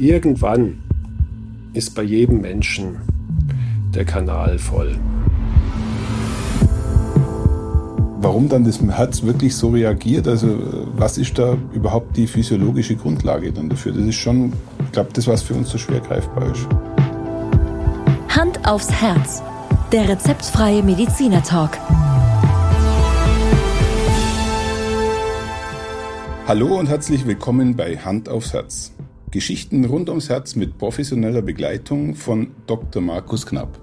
irgendwann ist bei jedem Menschen der Kanal voll. Warum dann das Herz wirklich so reagiert, also was ist da überhaupt die physiologische Grundlage dann dafür? Das ist schon, ich glaube, das, was für uns so schwer greifbar ist. Hand aufs Herz. Der rezeptfreie Mediziner Talk. Hallo und herzlich willkommen bei Hand aufs Herz. Geschichten rund ums Herz mit professioneller Begleitung von Dr. Markus Knapp.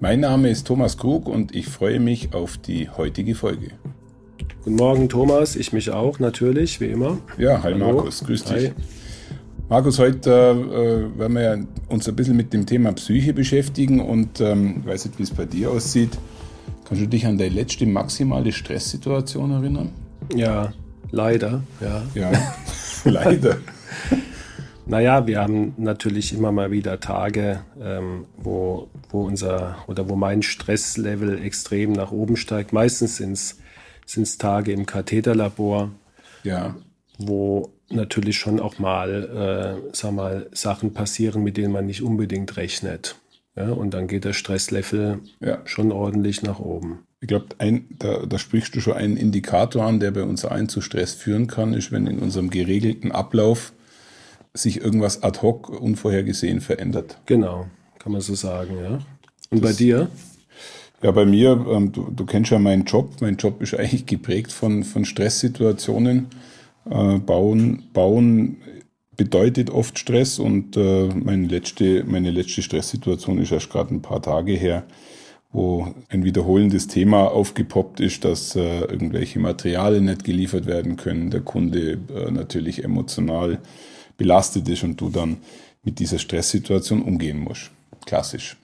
Mein Name ist Thomas Krug und ich freue mich auf die heutige Folge. Guten Morgen, Thomas. Ich mich auch, natürlich, wie immer. Ja, hi Hallo. Markus, grüß dich. Hi. Markus, heute äh, werden wir uns ein bisschen mit dem Thema Psyche beschäftigen und ähm, ich weiß nicht, wie es bei dir aussieht. Kannst du dich an deine letzte maximale Stresssituation erinnern? Ja, leider, ja. Ja, leider. Naja, wir haben natürlich immer mal wieder Tage, ähm, wo, wo unser oder wo mein Stresslevel extrem nach oben steigt. Meistens sind es Tage im Katheterlabor, ja. wo natürlich schon auch mal, äh, sag mal, Sachen passieren, mit denen man nicht unbedingt rechnet. Ja, und dann geht der Stresslevel ja. schon ordentlich nach oben. Ich glaube, da, da sprichst du schon einen Indikator an, der bei uns allen zu Stress führen kann, ist, wenn in unserem geregelten Ablauf sich irgendwas ad hoc unvorhergesehen verändert. Genau, kann man so sagen, ja. Und das, bei dir? Ja, bei mir, ähm, du, du, kennst ja meinen Job. Mein Job ist eigentlich geprägt von, von Stresssituationen. Äh, bauen, bauen bedeutet oft Stress und äh, meine, letzte, meine letzte Stresssituation ist erst gerade ein paar Tage her, wo ein wiederholendes Thema aufgepoppt ist, dass äh, irgendwelche Materialien nicht geliefert werden können, der Kunde äh, natürlich emotional belastet ist und du dann mit dieser Stresssituation umgehen musst. Klassisch.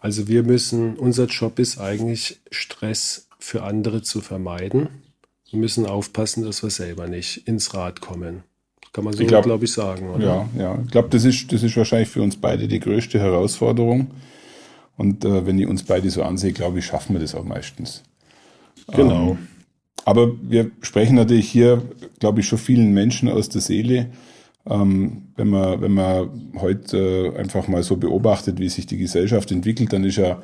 Also wir müssen, unser Job ist eigentlich Stress für andere zu vermeiden. Wir müssen aufpassen, dass wir selber nicht ins Rad kommen. Kann man so, glaube glaub ich, sagen, oder? Ja, ja. Ich glaube, das ist, das ist wahrscheinlich für uns beide die größte Herausforderung. Und äh, wenn ich uns beide so ansehe, glaube ich, schaffen wir das auch meistens. Genau. Ähm, aber wir sprechen natürlich hier, glaube ich, schon vielen Menschen aus der Seele. Ähm, wenn man, wenn man heute äh, einfach mal so beobachtet, wie sich die Gesellschaft entwickelt, dann ist ja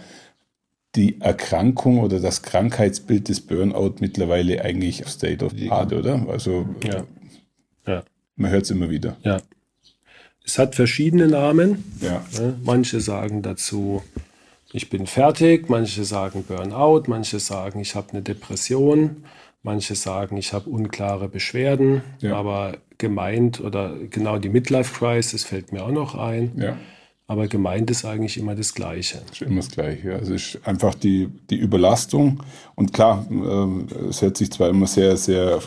die Erkrankung oder das Krankheitsbild des Burnout mittlerweile eigentlich State of the Art, oder? Also ja. Ja. man hört es immer wieder. Ja. Es hat verschiedene Namen. Ja. Manche sagen dazu, ich bin fertig, manche sagen Burnout, manche sagen, ich habe eine Depression, manche sagen, ich habe unklare Beschwerden, ja. aber gemeint oder genau die Midlife Crisis fällt mir auch noch ein. Ja. Aber gemeint ist eigentlich immer das Gleiche. Ist immer das Gleiche. Also es ist einfach die, die Überlastung. Und klar, äh, es hört sich zwar immer sehr, sehr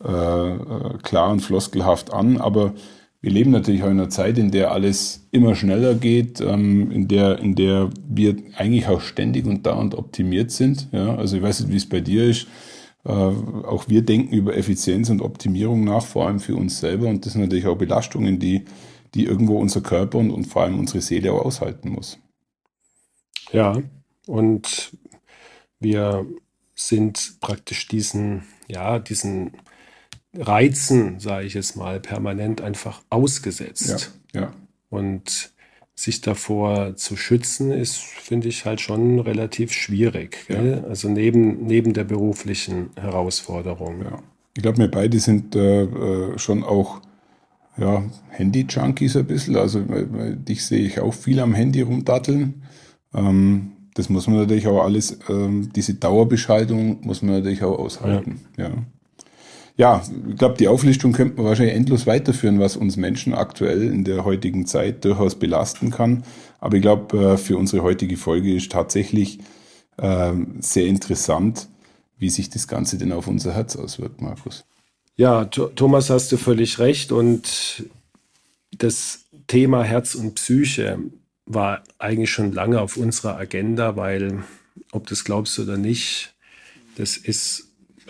äh, klar und floskelhaft an, aber wir leben natürlich auch in einer Zeit, in der alles immer schneller geht, ähm, in der, in der wir eigentlich auch ständig und dauernd optimiert sind. Ja. Also ich weiß nicht, wie es bei dir ist. Äh, auch wir denken über Effizienz und Optimierung nach, vor allem für uns selber. Und das sind natürlich auch Belastungen, die die irgendwo unser Körper und, und vor allem unsere Seele auch aushalten muss. Ja, und wir sind praktisch diesen, ja, diesen Reizen, sage ich es mal, permanent einfach ausgesetzt. Ja, ja. Und sich davor zu schützen, ist, finde ich, halt schon relativ schwierig. Ja. Also neben, neben der beruflichen Herausforderung. Ja. Ich glaube, wir beide sind äh, äh schon auch ja, Handy-Junkies ein bisschen. Also dich sehe ich auch viel am Handy rumdatteln. Ähm, das muss man natürlich auch alles, ähm, diese Dauerbeschaltung muss man natürlich auch aushalten. Ja, ja. Ja ich glaube, die Auflistung könnte man wahrscheinlich endlos weiterführen, was uns Menschen aktuell in der heutigen Zeit durchaus belasten kann. Aber ich glaube, äh, für unsere heutige Folge ist tatsächlich äh, sehr interessant, wie sich das Ganze denn auf unser Herz auswirkt, Markus. Ja, Thomas, hast du völlig recht. Und das Thema Herz und Psyche war eigentlich schon lange auf unserer Agenda, weil, ob du es glaubst oder nicht, das ist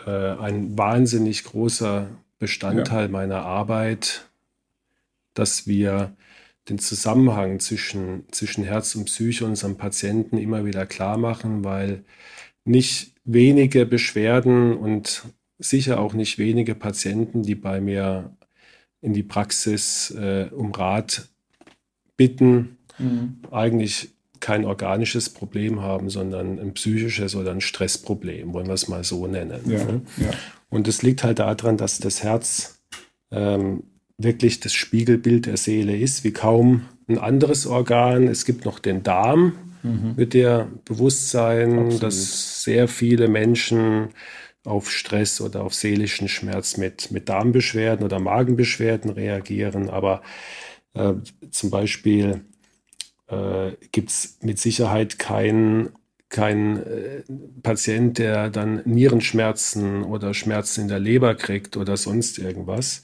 äh, ein wahnsinnig großer Bestandteil ja. meiner Arbeit, dass wir den Zusammenhang zwischen, zwischen Herz und Psyche unserem Patienten immer wieder klar machen, weil nicht wenige Beschwerden und sicher auch nicht wenige Patienten, die bei mir in die Praxis äh, um Rat bitten, mhm. eigentlich kein organisches Problem haben, sondern ein psychisches oder ein Stressproblem, wollen wir es mal so nennen. Ja, ne? ja. Und es liegt halt daran, dass das Herz ähm, wirklich das Spiegelbild der Seele ist, wie kaum ein anderes Organ. Es gibt noch den Darm mhm. mit der Bewusstsein, Absolut. dass sehr viele Menschen auf Stress oder auf seelischen Schmerz mit, mit Darmbeschwerden oder Magenbeschwerden reagieren. Aber äh, zum Beispiel äh, gibt es mit Sicherheit keinen kein äh, Patient, der dann Nierenschmerzen oder Schmerzen in der Leber kriegt oder sonst irgendwas.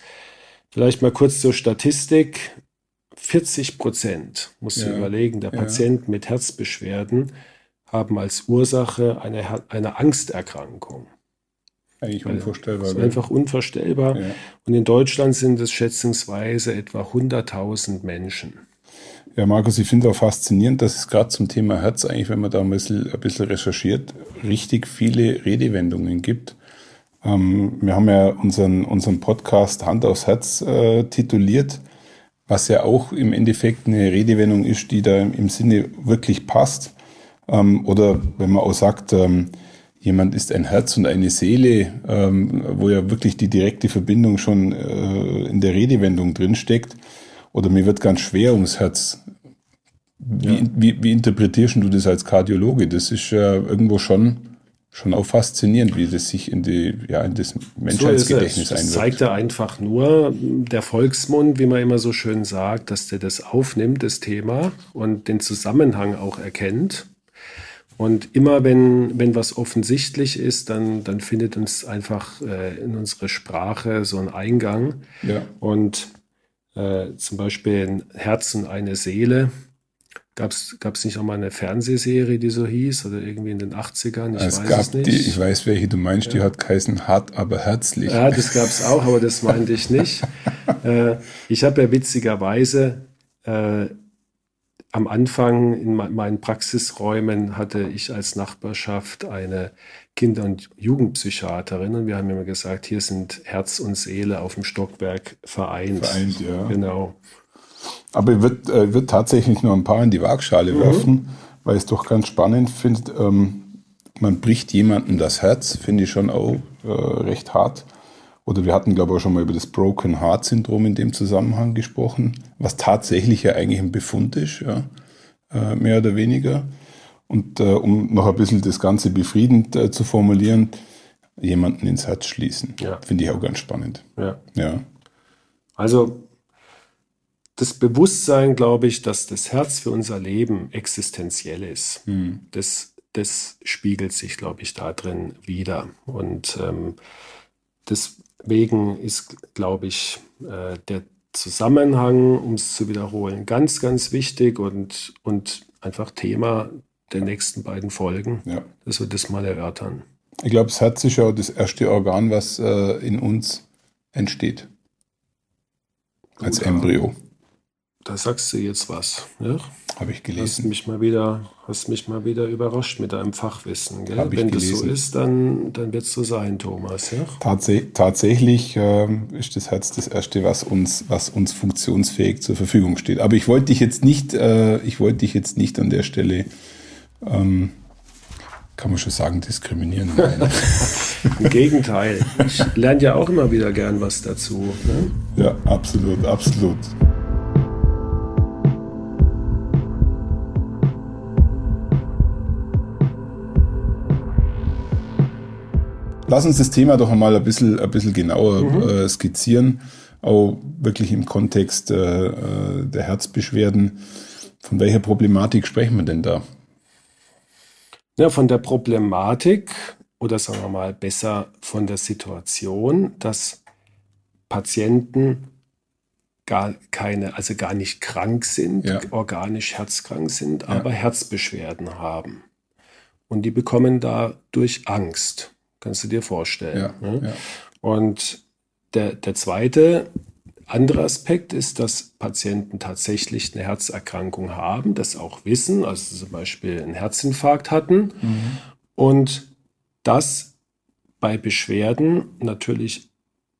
Vielleicht mal kurz zur Statistik. 40 Prozent, muss ja. überlegen, der ja. Patienten mit Herzbeschwerden haben als Ursache eine, eine Angsterkrankung. Eigentlich unvorstellbar. Das ist einfach unvorstellbar. Ja. Und in Deutschland sind es schätzungsweise etwa 100.000 Menschen. Ja, Markus, ich finde auch faszinierend, dass es gerade zum Thema Herz eigentlich, wenn man da ein bisschen, ein bisschen recherchiert, richtig viele Redewendungen gibt. Ähm, wir haben ja unseren, unseren Podcast Hand aufs Herz äh, tituliert, was ja auch im Endeffekt eine Redewendung ist, die da im Sinne wirklich passt. Ähm, oder wenn man auch sagt, ähm, jemand ist ein Herz und eine Seele, ähm, wo ja wirklich die direkte Verbindung schon äh, in der Redewendung drinsteckt. Oder mir wird ganz schwer ums Herz. Wie, ja. wie, wie interpretierst du das als Kardiologe? Das ist ja irgendwo schon, schon auch faszinierend, wie das sich in, die, ja, in das Menschheitsgedächtnis so einwirkt. Das zeigt ja einfach nur der Volksmund, wie man immer so schön sagt, dass der das aufnimmt, das Thema, und den Zusammenhang auch erkennt. Und immer wenn, wenn was offensichtlich ist, dann, dann findet uns einfach äh, in unsere Sprache so ein Eingang. Ja. Und äh, zum Beispiel ein Herz und eine Seele. Gab es nicht auch mal eine Fernsehserie, die so hieß oder irgendwie in den 80ern? Ich es weiß es nicht. Die, ich weiß, welche du meinst, ja. die hat geheißen hart, aber herzlich. Ja, das gab es auch, aber das meinte ich nicht. äh, ich habe ja witzigerweise äh, am Anfang in meinen Praxisräumen hatte ich als Nachbarschaft eine Kinder- und Jugendpsychiaterin und wir haben immer gesagt, hier sind Herz und Seele auf dem Stockwerk vereint. Vereint, ja. Genau. Aber ich würde äh, würd tatsächlich nur ein paar in die Waagschale mhm. werfen, weil ich es doch ganz spannend finde. Ähm, man bricht jemandem das Herz, finde ich schon auch äh, recht hart. Oder wir hatten, glaube ich, auch schon mal über das Broken Heart Syndrom in dem Zusammenhang gesprochen, was tatsächlich ja eigentlich ein Befund ist, ja, äh, mehr oder weniger. Und äh, um noch ein bisschen das Ganze befriedend äh, zu formulieren, jemanden ins Herz schließen. Ja. Finde ich auch ganz spannend. Ja. ja. Also das Bewusstsein, glaube ich, dass das Herz für unser Leben existenziell ist, hm. das, das spiegelt sich, glaube ich, da drin wieder. Und ähm, Deswegen ist, glaube ich, äh, der Zusammenhang, um es zu wiederholen, ganz, ganz wichtig und, und einfach Thema der nächsten beiden Folgen, ja. dass wir das mal erörtern. Ich glaube, das Herz ist ja das erste Organ, was äh, in uns entsteht. Als Embryo. Da sagst du jetzt was. Ja? Habe ich gelesen. Hast mich mal wieder, hast mich mal wieder überrascht mit deinem Fachwissen. Gell? Wenn das so ist, dann, dann wird es so sein, Thomas. Ja? Tats tatsächlich äh, ist das Herz das Erste, was uns, was uns funktionsfähig zur Verfügung steht. Aber ich wollte dich jetzt nicht, äh, ich wollte dich jetzt nicht an der Stelle ähm, kann man schon sagen, diskriminieren. Im Gegenteil. Ich lerne ja auch immer wieder gern was dazu. Ne? Ja, absolut, absolut. Lass uns das Thema doch einmal ein bisschen, ein bisschen genauer mhm. äh, skizzieren, auch wirklich im Kontext äh, äh, der Herzbeschwerden. Von welcher Problematik sprechen wir denn da? Ja, von der Problematik oder sagen wir mal besser von der Situation, dass Patienten gar keine, also gar nicht krank sind, ja. organisch herzkrank sind, ja. aber Herzbeschwerden haben. Und die bekommen dadurch Angst. Kannst du dir vorstellen. Ja, ne? Und der, der zweite andere Aspekt ist, dass Patienten tatsächlich eine Herzerkrankung haben, das auch wissen, also zum Beispiel einen Herzinfarkt hatten mhm. und das bei Beschwerden natürlich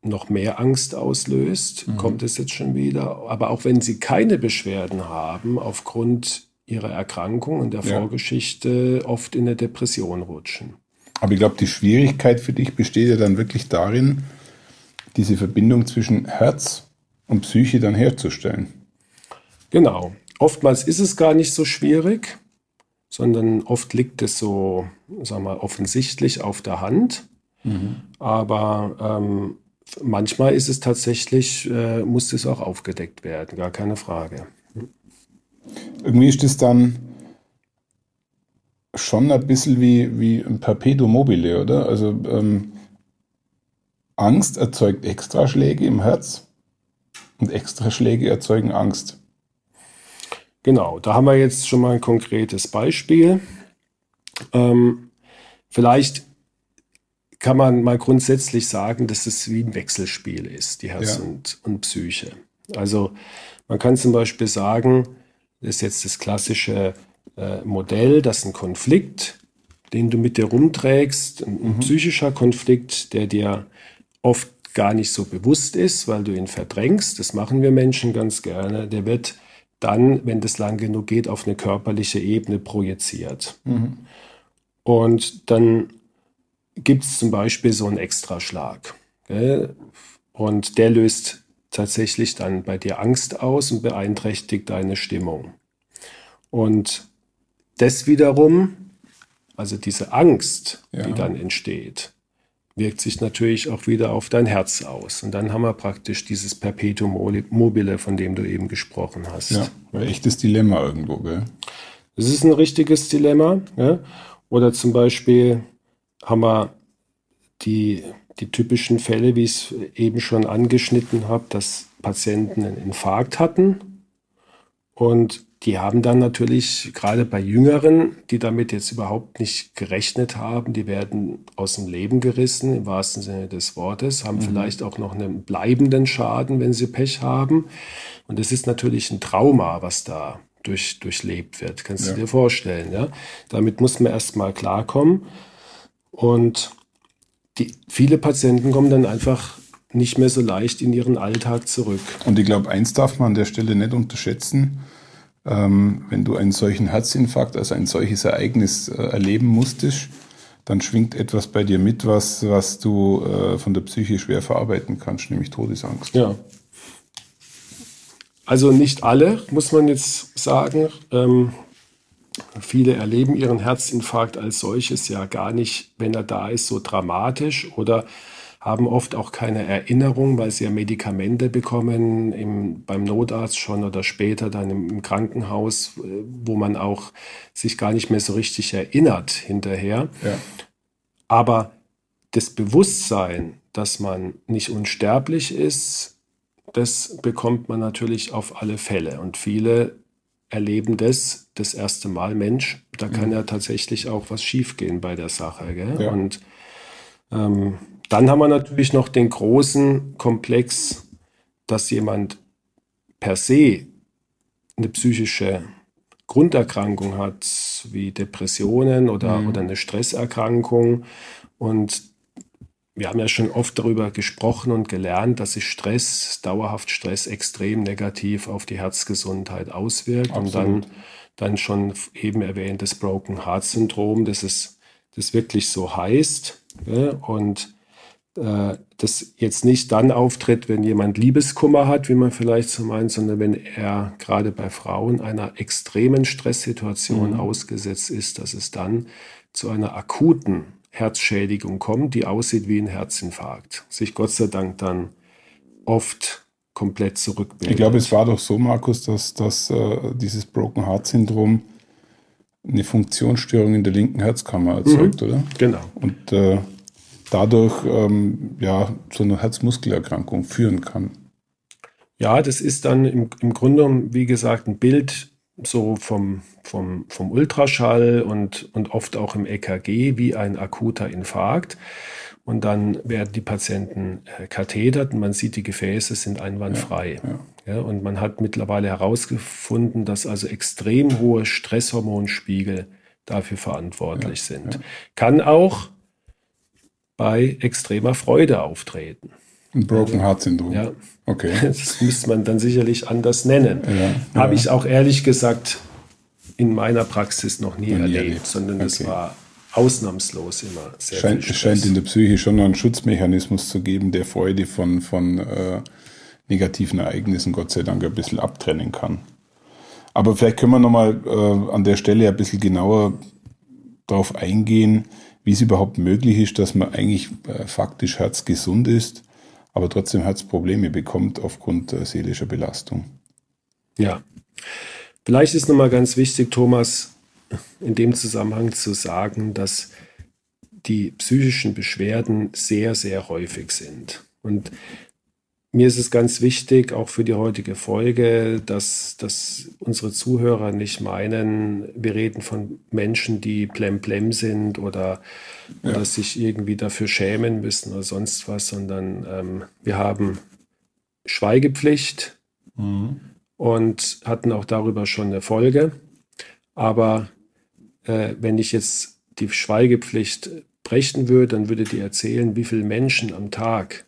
noch mehr Angst auslöst, mhm. kommt es jetzt schon wieder. Aber auch wenn sie keine Beschwerden haben, aufgrund ihrer Erkrankung und der ja. Vorgeschichte oft in eine Depression rutschen. Aber ich glaube, die Schwierigkeit für dich besteht ja dann wirklich darin, diese Verbindung zwischen Herz und Psyche dann herzustellen. Genau. Oftmals ist es gar nicht so schwierig, sondern oft liegt es so, sagen wir, offensichtlich auf der Hand. Mhm. Aber ähm, manchmal ist es tatsächlich, äh, muss es auch aufgedeckt werden, gar keine Frage. Irgendwie ist es dann schon ein bisschen wie, wie ein Perpetuum mobile, oder? Also ähm, Angst erzeugt Extraschläge im Herz und Extraschläge erzeugen Angst. Genau, da haben wir jetzt schon mal ein konkretes Beispiel. Ähm, vielleicht kann man mal grundsätzlich sagen, dass es wie ein Wechselspiel ist, die Herz ja. und, und Psyche. Also man kann zum Beispiel sagen, das ist jetzt das klassische äh, Modell, dass ein Konflikt, den du mit dir rumträgst, ein, ein mhm. psychischer Konflikt, der dir oft gar nicht so bewusst ist, weil du ihn verdrängst, das machen wir Menschen ganz gerne, der wird dann, wenn das lang genug geht, auf eine körperliche Ebene projiziert. Mhm. Und dann gibt es zum Beispiel so einen Extraschlag. Gell? Und der löst tatsächlich dann bei dir Angst aus und beeinträchtigt deine Stimmung. Und das wiederum, also diese Angst, ja. die dann entsteht, wirkt sich natürlich auch wieder auf dein Herz aus. Und dann haben wir praktisch dieses Perpetuum mobile, von dem du eben gesprochen hast. Ja, ein echtes Dilemma irgendwo, gell? Das ist ein richtiges Dilemma. Ja? Oder zum Beispiel haben wir die, die typischen Fälle, wie ich es eben schon angeschnitten habe, dass Patienten einen Infarkt hatten und die haben dann natürlich gerade bei Jüngeren, die damit jetzt überhaupt nicht gerechnet haben, die werden aus dem Leben gerissen, im wahrsten Sinne des Wortes, haben mhm. vielleicht auch noch einen bleibenden Schaden, wenn sie Pech haben. Und es ist natürlich ein Trauma, was da durch, durchlebt wird. Kannst ja. du dir vorstellen, ja? Damit muss man erstmal klarkommen. Und die, viele Patienten kommen dann einfach nicht mehr so leicht in ihren Alltag zurück. Und ich glaube, eins darf man an der Stelle nicht unterschätzen ähm, wenn du einen solchen Herzinfarkt, also ein solches Ereignis äh, erleben musstest, dann schwingt etwas bei dir mit, was, was du äh, von der Psyche schwer verarbeiten kannst, nämlich Todesangst. Ja. Also nicht alle, muss man jetzt sagen. Ähm, viele erleben ihren Herzinfarkt als solches ja gar nicht, wenn er da ist, so dramatisch oder haben oft auch keine Erinnerung, weil sie ja Medikamente bekommen im, beim Notarzt schon oder später dann im, im, Krankenhaus, äh, wo man auch sich gar nicht mehr so richtig erinnert hinterher. Ja. Aber das Bewusstsein, dass man nicht unsterblich ist, das bekommt man natürlich auf alle Fälle. Und viele erleben das das erste Mal, Mensch, da kann mhm. ja tatsächlich auch was schiefgehen bei der Sache. Gell? Ja. Und ähm, dann haben wir natürlich noch den großen Komplex, dass jemand per se eine psychische Grunderkrankung hat, wie Depressionen oder, mhm. oder eine Stresserkrankung. Und wir haben ja schon oft darüber gesprochen und gelernt, dass sich Stress, dauerhaft Stress, extrem negativ auf die Herzgesundheit auswirkt. Absolut. Und dann, dann schon eben erwähntes Broken Heart Syndrom, dass es das wirklich so heißt. Und äh, das jetzt nicht dann auftritt, wenn jemand Liebeskummer hat, wie man vielleicht so meint, sondern wenn er gerade bei Frauen einer extremen Stresssituation mhm. ausgesetzt ist, dass es dann zu einer akuten Herzschädigung kommt, die aussieht wie ein Herzinfarkt. Sich Gott sei Dank dann oft komplett zurückbildet. Ich glaube, es war doch so, Markus, dass, dass äh, dieses Broken Heart Syndrom eine Funktionsstörung in der linken Herzkammer erzeugt, mhm. oder? Genau. Und äh, dadurch ähm, ja, zu einer Herzmuskelerkrankung führen kann. Ja, das ist dann im, im Grunde, wie gesagt, ein Bild so vom, vom, vom Ultraschall und, und oft auch im EKG wie ein akuter Infarkt. Und dann werden die Patienten äh, kathetert und man sieht, die Gefäße sind einwandfrei. Ja, ja. ja, und man hat mittlerweile herausgefunden, dass also extrem hohe Stresshormonspiegel dafür verantwortlich sind. Kann auch bei extremer Freude auftreten. Ein Broken Heart Syndrom. Ja. Okay. Das müsste man dann sicherlich anders nennen. Ja, Habe ja. ich auch ehrlich gesagt in meiner Praxis noch nie, Noch nie erlebt, erlebt. sondern das Okay. war ausnahmslos immer sehr Scheint, viel es scheint in der Psyche schon noch einen Schutzmechanismus zu geben, der Freude von, von äh, negativen Ereignissen Gott sei Dank ein bisschen abtrennen kann. Aber vielleicht können wir nochmal äh, an der Stelle ein bisschen genauer darauf eingehen, wie es überhaupt möglich ist, dass man eigentlich äh, faktisch herzgesund ist, aber trotzdem Herzprobleme bekommt aufgrund äh, seelischer Belastung. Ja. Vielleicht ist nochmal ganz wichtig, Thomas, in dem Zusammenhang zu sagen, dass die psychischen Beschwerden sehr, sehr häufig sind. Und mir ist es ganz wichtig, auch für die heutige Folge, dass, dass unsere Zuhörer nicht meinen, wir reden von Menschen, die plemplem sind oder, Ja. oder sich irgendwie dafür schämen müssen oder sonst was, sondern ähm, wir haben Schweigepflicht, und hatten auch darüber schon eine Folge. Aber äh, wenn ich jetzt die Schweigepflicht brechen würde, dann würde die erzählen, wie viele Menschen am Tag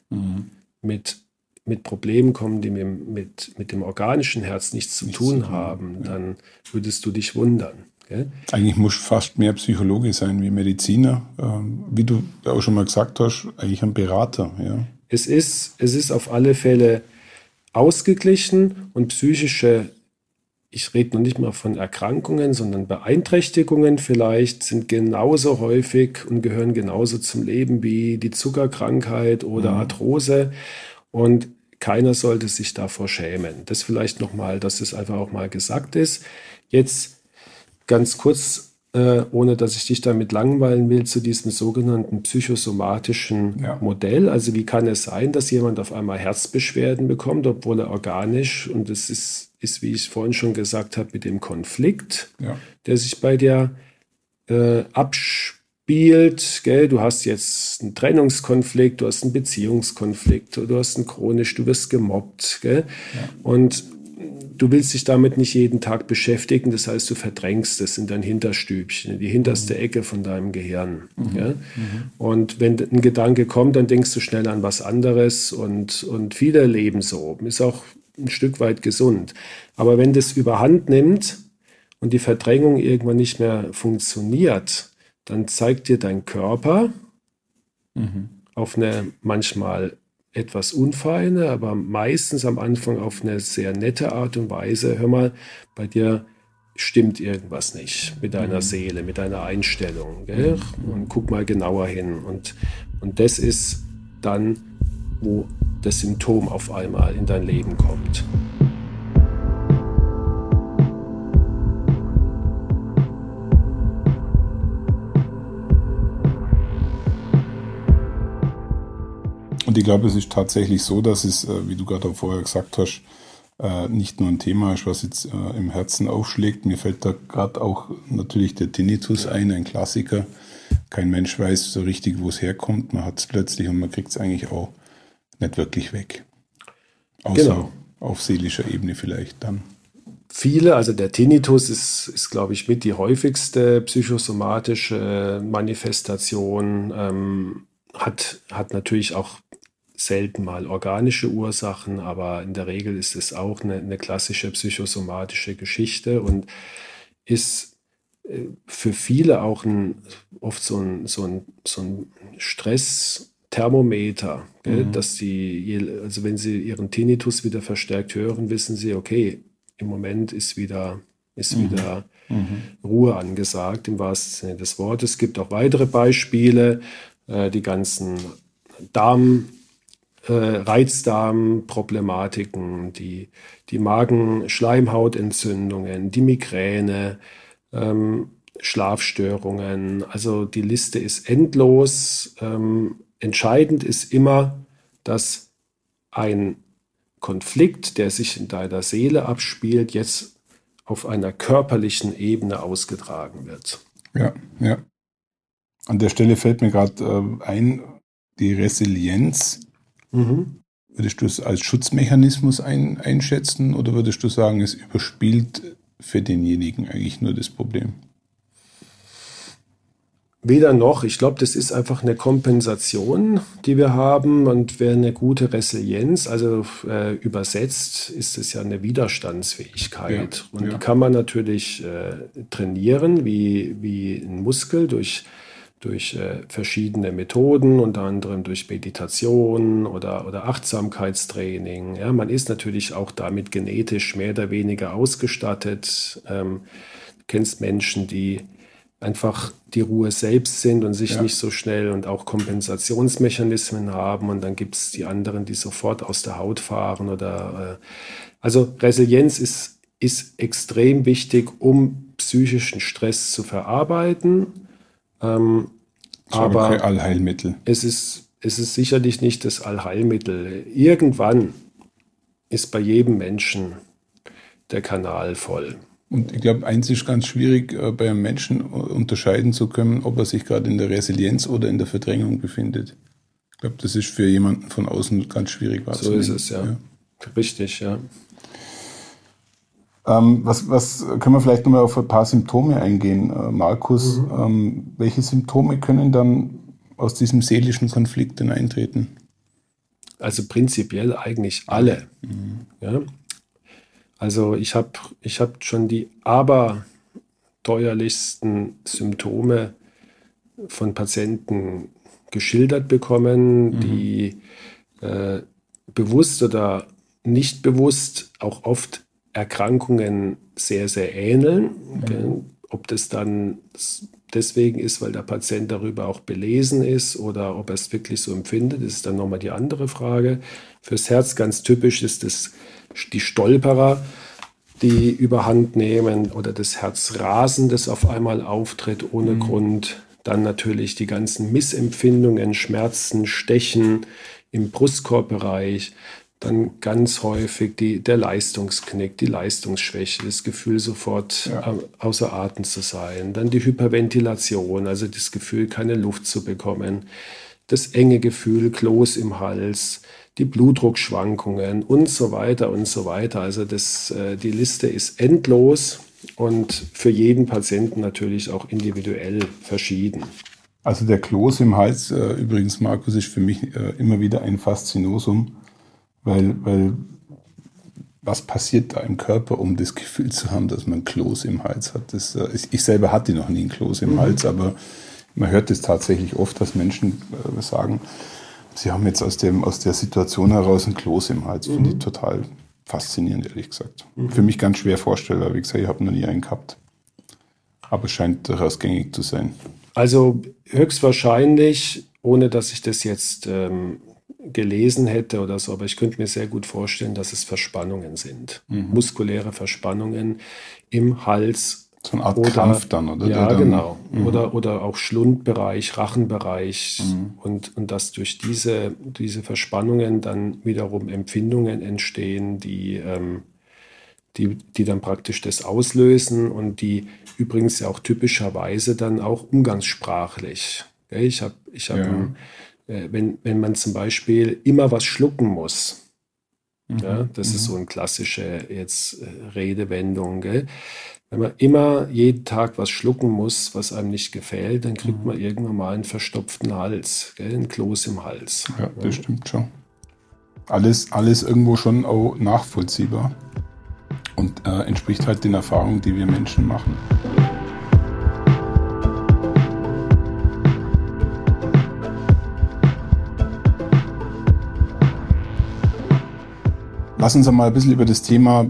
mit, mit Problemen kommen, die mit, mit, mit dem organischen Herz nichts zu Nichts tun haben, ja. dann würdest du dich wundern. Gell? Eigentlich muss fast mehr Psychologe sein wie Mediziner. Ähm, wie du auch schon mal gesagt hast, eigentlich ein Berater. Ja. Es ist, es ist auf alle Fälle ausgeglichen und psychische, ich rede noch nicht mal von Erkrankungen, sondern Beeinträchtigungen vielleicht sind genauso häufig und gehören genauso zum Leben wie die Zuckerkrankheit oder Arthrose. Und keiner sollte sich davor schämen. Das vielleicht nochmal, dass es einfach auch mal gesagt ist. Jetzt ganz kurz, äh, ohne dass ich dich damit langweilen will, zu diesem sogenannten psychosomatischen Ja. Modell. Also wie kann es sein, dass jemand auf einmal Herzbeschwerden bekommt, obwohl er organisch, und das ist, ist wie ich vorhin schon gesagt habe, mit dem Konflikt, Ja. der sich bei dir äh, abspielt. Gell? Du hast jetzt einen Trennungskonflikt, du hast einen Beziehungskonflikt, du hast einen chronisch, du wirst gemobbt. Gell? Und du willst dich damit nicht jeden Tag beschäftigen, das heißt, du verdrängst es in dein Hinterstübchen, in die hinterste Ecke von deinem Gehirn. Ja? Und wenn ein Gedanke kommt, dann denkst du schnell an was anderes und, und viele leben so. Ist auch ein Stück weit gesund. Aber wenn das überhand nimmt und die Verdrängung irgendwann nicht mehr funktioniert, dann zeigt dir dein Körper auf eine manchmal etwas unfeine, aber meistens am Anfang auf eine sehr nette Art und Weise. Hör mal, bei dir stimmt irgendwas nicht mit deiner Seele, mit deiner Einstellung. Gell? Und guck mal genauer hin. Und, und das ist dann, wo das Symptom auf einmal in dein Leben kommt. Und ich glaube, es ist tatsächlich so, dass es, äh, wie du gerade auch vorher gesagt hast, äh, nicht nur ein Thema ist, was jetzt äh, im Herzen aufschlägt. Mir fällt da gerade auch natürlich der Tinnitus ein, ein Klassiker. Kein Mensch weiß so richtig, wo es herkommt. Man hat es plötzlich und man kriegt es eigentlich auch nicht wirklich weg. Außer Genau. auf seelischer Ebene vielleicht dann. Viele, also der Tinnitus ist, ist glaube ich, mit die häufigste psychosomatische Manifestation, ähm, hat, hat natürlich auch selten mal organische Ursachen, aber in der Regel ist es auch eine, eine klassische psychosomatische Geschichte und ist äh, für viele auch ein, oft so ein, so ein, so ein Stressthermometer, gell, dass sie, also wenn sie ihren Tinnitus wieder verstärkt hören, wissen sie, okay, im Moment ist wieder, ist wieder Ruhe angesagt, im wahrsten Sinne des Wortes. Es gibt auch weitere Beispiele, äh, die ganzen Darm, äh, Reizdarmproblematiken, die, die Magen-Schleimhautentzündungen, die Migräne, ähm, Schlafstörungen. Also die Liste ist endlos. Ähm, entscheidend ist immer, dass ein Konflikt, der sich in deiner Seele abspielt, jetzt auf einer körperlichen Ebene ausgetragen wird. Ja, ja. An der Stelle fällt mir gerade äh, ein, die Resilienz. Würdest du es als Schutzmechanismus ein, einschätzen oder würdest du sagen, es überspielt für denjenigen eigentlich nur das Problem? Weder noch. Ich glaube, das ist einfach eine Kompensation, die wir haben und wäre eine gute Resilienz. Also äh, übersetzt ist es ja eine Widerstandsfähigkeit. Ja, und ja. die kann man natürlich äh, trainieren, wie, wie ein Muskel durch, durch äh, verschiedene Methoden, unter anderem durch Meditation oder, oder Achtsamkeitstraining. Ja, man ist natürlich auch damit genetisch mehr oder weniger ausgestattet. Ähm, kennst Menschen, die einfach die Ruhe selbst sind und sich ja. nicht so schnell und auch Kompensationsmechanismen haben. Und dann gibt es die anderen, die sofort aus der Haut fahren oder äh, also Resilienz ist, ist extrem wichtig, um psychischen Stress zu verarbeiten. Ähm, aber kein Allheilmittel. Es ist, es ist sicherlich nicht das Allheilmittel. Irgendwann ist bei jedem Menschen der Kanal voll. Und ich glaube, eins ist ganz schwierig, äh, bei einem Menschen unterscheiden zu können, ob er sich gerade in der Resilienz oder in der Verdrängung befindet. Ich glaube, das ist für jemanden von außen ganz schwierig wahrzunehmen. So ist es, ja. ja. Richtig, ja. Ähm, was, was können wir vielleicht nochmal auf ein paar Symptome eingehen, äh, Markus? Mhm. Ähm, welche Symptome können dann aus diesem seelischen Konflikt denn eintreten? Also prinzipiell eigentlich alle. Mhm. Ja? Also ich habe ich hab schon die aberteuerlichsten Symptome von Patienten geschildert bekommen, mhm. die äh, bewusst oder nicht bewusst auch oft Erkrankungen sehr, sehr ähneln. Mhm. Ob das dann deswegen ist, weil der Patient darüber auch belesen ist oder ob er es wirklich so empfindet, ist dann nochmal die andere Frage. Fürs Herz ganz typisch ist es die Stolperer, die überhand nehmen oder das Herzrasen, das auf einmal auftritt ohne mhm. Grund. Dann natürlich die ganzen Missempfindungen, Schmerzen, Stechen im Brustkorbbereich. Dann ganz häufig die, der Leistungsknick, die Leistungsschwäche, das Gefühl, sofort ja. außer Atem zu sein. Dann die Hyperventilation, also das Gefühl, keine Luft zu bekommen. Das enge Gefühl, Kloß im Hals die Blutdruckschwankungen und so weiter und so weiter. Also das, äh, die Liste ist endlos und für jeden Patienten natürlich auch individuell verschieden. Also der Kloß im Hals, äh, übrigens, Markus, ist für mich äh, immer wieder ein Faszinosum, weil, weil was passiert da im Körper, um das Gefühl zu haben, dass man Kloß im Hals hat? Das, äh, ich selber hatte noch nie einen Kloß im mhm. Hals, aber man hört es tatsächlich oft, dass Menschen äh, sagen, Sie haben jetzt aus, dem, aus der Situation heraus ein Kloß im Hals. Mhm. Finde ich total faszinierend, ehrlich gesagt. Mhm. Für mich ganz schwer vorstellbar. Wie gesagt, ich habe noch nie einen gehabt. Aber es scheint durchaus gängig zu sein. Also höchstwahrscheinlich, ohne dass ich das jetzt ähm, gelesen hätte oder so, aber ich könnte mir sehr gut vorstellen, dass es Verspannungen sind. Mhm. Muskuläre Verspannungen im Hals so eine Art oder, Krampf dann, oder? Ja, dann, genau. Mhm. Oder, oder auch Schlundbereich, Rachenbereich. Mhm. Und, und dass durch diese, diese Verspannungen dann wiederum Empfindungen entstehen, die, ähm, die, die dann praktisch das auslösen und die übrigens ja auch typischerweise dann auch umgangssprachlich. Ich habe, ich hab ja. Wenn, wenn man zum Beispiel immer was schlucken muss, mhm. ja, das ist mhm. so eine klassische jetzt äh, Redewendung, gell? Wenn man immer jeden Tag was schlucken muss, was einem nicht gefällt, dann kriegt mhm. man irgendwann mal einen verstopften Hals, gell? ein Kloß im Hals. Ja, das ja. stimmt schon. Alles, alles irgendwo schon auch nachvollziehbar und äh, entspricht halt den Erfahrungen, die wir Menschen machen. Lass uns einmal ein bisschen über das Thema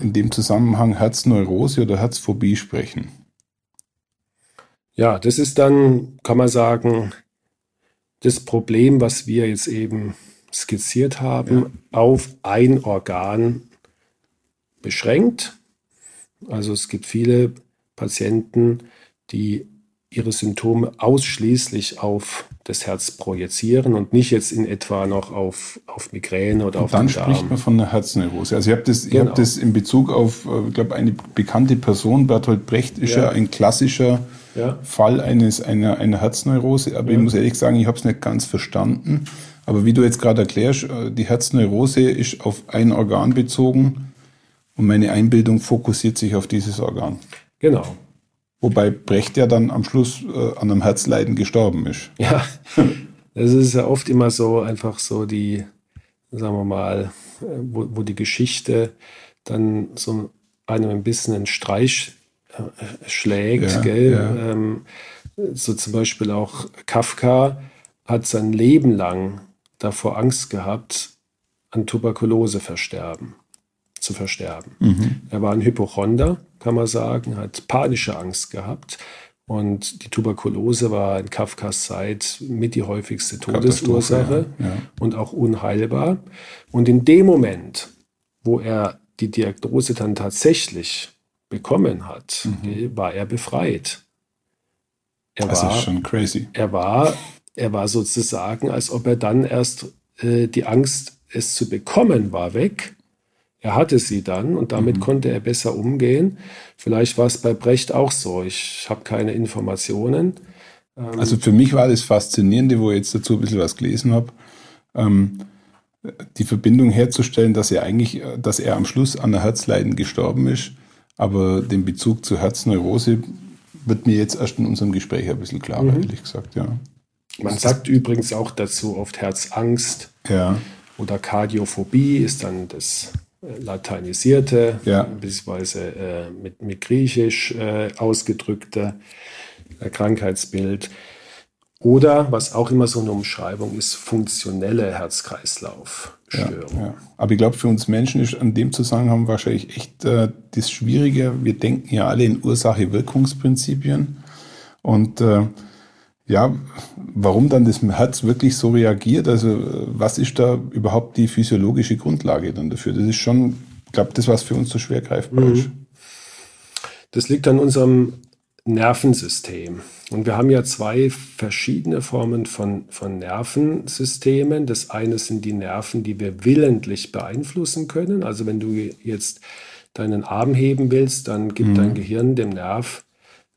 in dem Zusammenhang Herzneurose oder Herzphobie sprechen? Ja, das ist dann, kann man sagen, das Problem, was wir jetzt eben skizziert haben, ja. auf ein Organ beschränkt. Also es gibt viele Patienten, die ihre Symptome ausschließlich auf das Herz projizieren und nicht jetzt in etwa noch auf, auf Migräne oder und auf dann den Darm. Dann spricht man von einer Herzneurose. Also ich habe das, genau. hab das in Bezug auf, äh, ich glaube, eine bekannte Person, Bertolt Brecht, ist ja, ja ein klassischer ja. Fall eines, einer, einer Herzneurose. Aber ja. ich muss ehrlich sagen, ich habe es nicht ganz verstanden. Aber wie du jetzt gerade erklärst, äh, die Herzneurose ist auf ein Organ bezogen und meine Einbildung fokussiert sich auf dieses Organ. Genau. Wobei Brecht ja dann am Schluss äh, an einem Herzleiden gestorben ist. Ja, das ist ja oft immer so, einfach so die, sagen wir mal, äh, wo, wo die Geschichte dann so einem ein bisschen einen Streich äh, schlägt. Ja, gell? Ja. Ähm, so zum Beispiel auch Kafka hat sein Leben lang davor Angst gehabt, an Tuberkulose versterben, zu versterben. Mhm. Er war ein Hypochonder, kann man sagen, hat panische Angst gehabt. Und die Tuberkulose war in Kafkas Zeit mit die häufigste Todesursache ja, ja. und auch unheilbar. Und in dem Moment, wo er die Diagnose dann tatsächlich bekommen hat, mhm. war er befreit. Er das war, ist schon crazy. Er war, er war sozusagen, als ob er dann erst äh, die Angst, es zu bekommen, war weg. Er hatte sie dann und damit mhm. konnte er besser umgehen. Vielleicht war es bei Brecht auch so. Ich habe keine Informationen. Ähm also für mich war das Faszinierende, wo ich jetzt dazu ein bisschen was gelesen habe, ähm, die Verbindung herzustellen, dass er eigentlich, dass er am Schluss an der Herzleiden gestorben ist, aber den Bezug zur Herzneurose wird mir jetzt erst in unserem Gespräch ein bisschen klarer, mhm. ehrlich gesagt, ja. Man sagt übrigens auch dazu oft Herzangst ja. oder Kardiophobie ist dann das lateinisierte, ja. beziehungsweise äh, mit, mit Griechisch äh, ausgedrückte äh, Krankheitsbild. Oder, was auch immer so eine Umschreibung ist, funktionelle Herz-Kreislauf-Störung. Ja, ja. Aber ich glaube, für uns Menschen ist an dem Zusammenhang wahrscheinlich echt äh, das Schwierige. Wir denken ja alle in Ursache-Wirkungsprinzipien. Und äh, ja, warum dann das Herz wirklich so reagiert, also was ist da überhaupt die physiologische Grundlage dann dafür? Das ist schon, ich glaube, das, was für uns so schwer greifbar mhm. ist. Das liegt an unserem Nervensystem. Und wir haben ja zwei verschiedene Formen von, von Nervensystemen. Das eine sind die Nerven, die wir willentlich beeinflussen können. Also wenn du jetzt deinen Arm heben willst, dann gibt mhm. dein Gehirn dem Nerv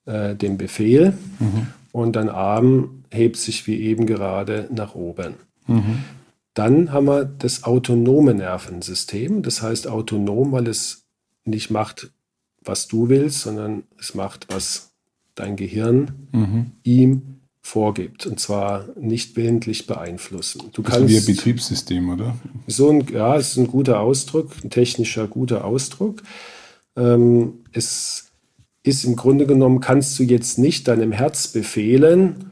äh, den Befehl mhm. Und dein Arm hebt sich wie eben gerade nach oben. Mhm. Dann haben wir das autonome Nervensystem. Das heißt autonom, weil es nicht macht, was du willst, sondern es macht, was dein Gehirn mhm. ihm vorgibt und zwar nicht willentlich beeinflussen. Du das kannst, ist wie ein Betriebssystem, oder? So ein, ja, es ist ein guter Ausdruck, ein technischer guter Ausdruck. Ähm, es ist im Grunde genommen, kannst du jetzt nicht deinem Herz befehlen,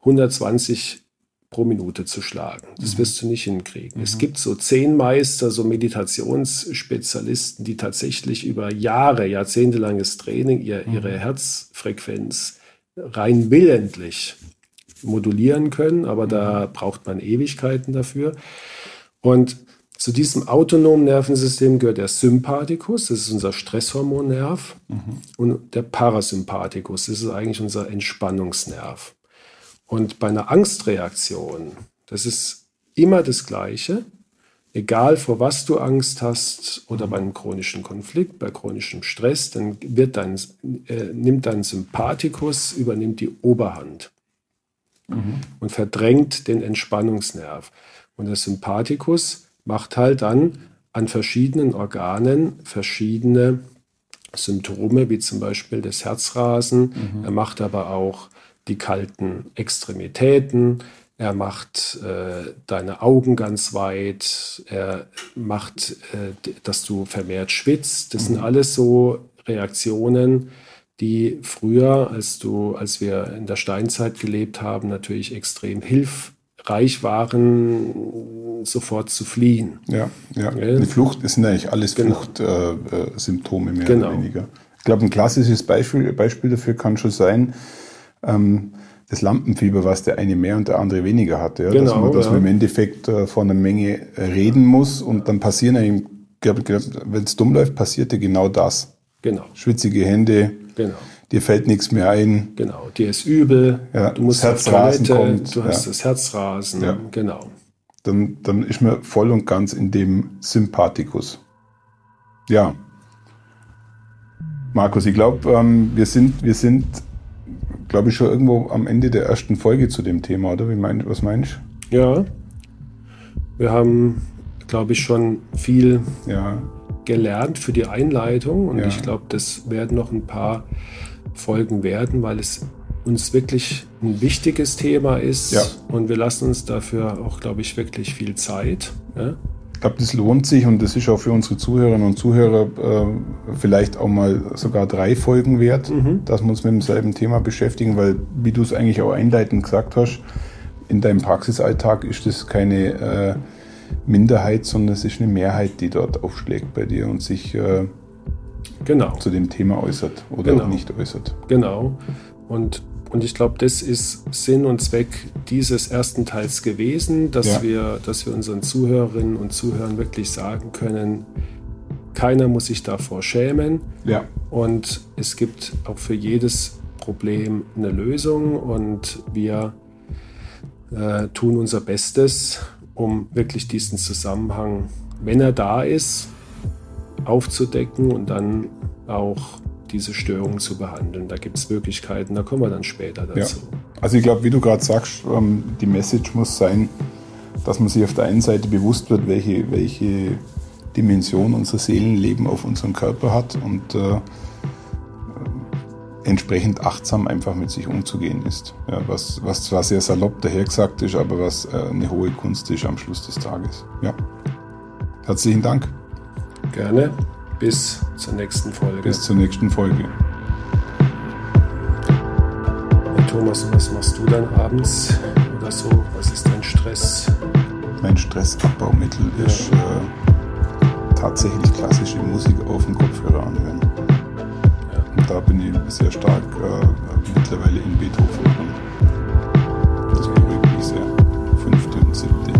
120 pro Minute zu schlagen. Das mhm. wirst du nicht hinkriegen. Mhm. Es gibt so zehn Meister, so Meditationsspezialisten, die tatsächlich über Jahre, jahrzehntelanges Training ihr, mhm. ihre Herzfrequenz rein willentlich modulieren können, aber da mhm. braucht man Ewigkeiten dafür. Und zu diesem autonomen Nervensystem gehört der Sympathikus, das ist unser Stresshormonnerv, mhm. und der Parasympathikus, das ist eigentlich unser Entspannungsnerv. Und bei einer Angstreaktion, das ist immer das Gleiche, egal vor was du Angst hast oder bei einem chronischen Konflikt, bei chronischem Stress, dann wird dein, äh, nimmt dein Sympathikus, übernimmt die Oberhand mhm. und verdrängt den Entspannungsnerv. Und der Sympathikus macht halt dann an verschiedenen Organen verschiedene Symptome, wie zum Beispiel das Herzrasen. Mhm. Er macht aber auch die kalten Extremitäten, er macht äh, deine Augen ganz weit, er macht, äh, dass du vermehrt schwitzt. Das mhm. sind alles so Reaktionen, die früher, als du, als wir in der Steinzeit gelebt haben, natürlich extrem hilfreich waren, sofort zu fliehen. Ja, ja. ja. Die Flucht sind eigentlich alles genau. Fluchtsymptome äh, mehr genau. oder weniger. Ich glaube, ein klassisches Beispiel, Beispiel dafür kann schon sein, ähm, das Lampenfieber, was der eine mehr und der andere weniger hatte. Ja? Genau, dass man, dass ja. man im Endeffekt äh, von einer Menge reden muss und dann passieren einem, wenn es dumm läuft, passiert dir genau das. Genau. Schwitzige Hände. Genau. Dir fällt nichts mehr ein. Genau. Dir ist übel. Ja, du musst das Herzrasen Toilette, kommt. Du hast ja. das Herzrasen. Ja. Genau. Dann, dann ist man voll und ganz in dem Sympathikus. Ja. Markus, ich glaube, ähm, wir sind, wir sind glaube ich, schon irgendwo am Ende der ersten Folge zu dem Thema, oder? Wie mein, was meinst du? Ja. Wir haben, glaube ich, schon viel ja. gelernt für die Einleitung und ja. ich glaube, das werden noch ein paar folgen werden, weil es uns wirklich ein wichtiges Thema ist Ja. und wir lassen uns dafür auch, glaube ich, wirklich viel Zeit. Ja? Ich glaube, das lohnt sich und das ist auch für unsere Zuhörerinnen und Zuhörer äh, vielleicht auch mal sogar drei Folgen wert, dass wir uns mit demselben Thema beschäftigen, weil, wie du es eigentlich auch einleitend gesagt hast, in deinem Praxisalltag ist das keine äh, Minderheit, sondern es ist eine Mehrheit, die dort aufschlägt bei dir und sich äh, Genau. zu dem Thema äußert oder Genau. nicht äußert. Genau. Und, und ich glaube, das ist Sinn und Zweck dieses ersten Teils gewesen, dass, Ja. wir, dass wir unseren Zuhörerinnen und Zuhörern wirklich sagen können, keiner muss sich davor schämen Ja, und es gibt auch für jedes Problem eine Lösung und wir äh, tun unser Bestes, um wirklich diesen Zusammenhang, wenn er da ist, aufzudecken und dann auch diese Störungen zu behandeln. Da gibt es Möglichkeiten, da kommen wir dann später ja. dazu. Also ich glaube, wie du gerade sagst, ähm, die Message muss sein, dass man sich auf der einen Seite bewusst wird, welche, welche Dimension unser Seelenleben auf unseren Körper hat und äh, entsprechend achtsam einfach mit sich umzugehen ist. Ja, was, was zwar sehr salopp dahergesagt ist, aber was äh, eine hohe Kunst ist am Schluss des Tages. Ja. Herzlichen Dank. Gerne. Bis zur nächsten Folge. Bis zur nächsten Folge. Und Thomas, was machst du dann abends oder so? Was ist dein Stress? Mein Stressabbaumittel ist äh, tatsächlich klassische Musik auf dem Kopfhörer anhören. Ja. Und da bin ich sehr stark äh, mittlerweile in Beethoven. Das beruhigt mich sehr. Fünfte und siebte.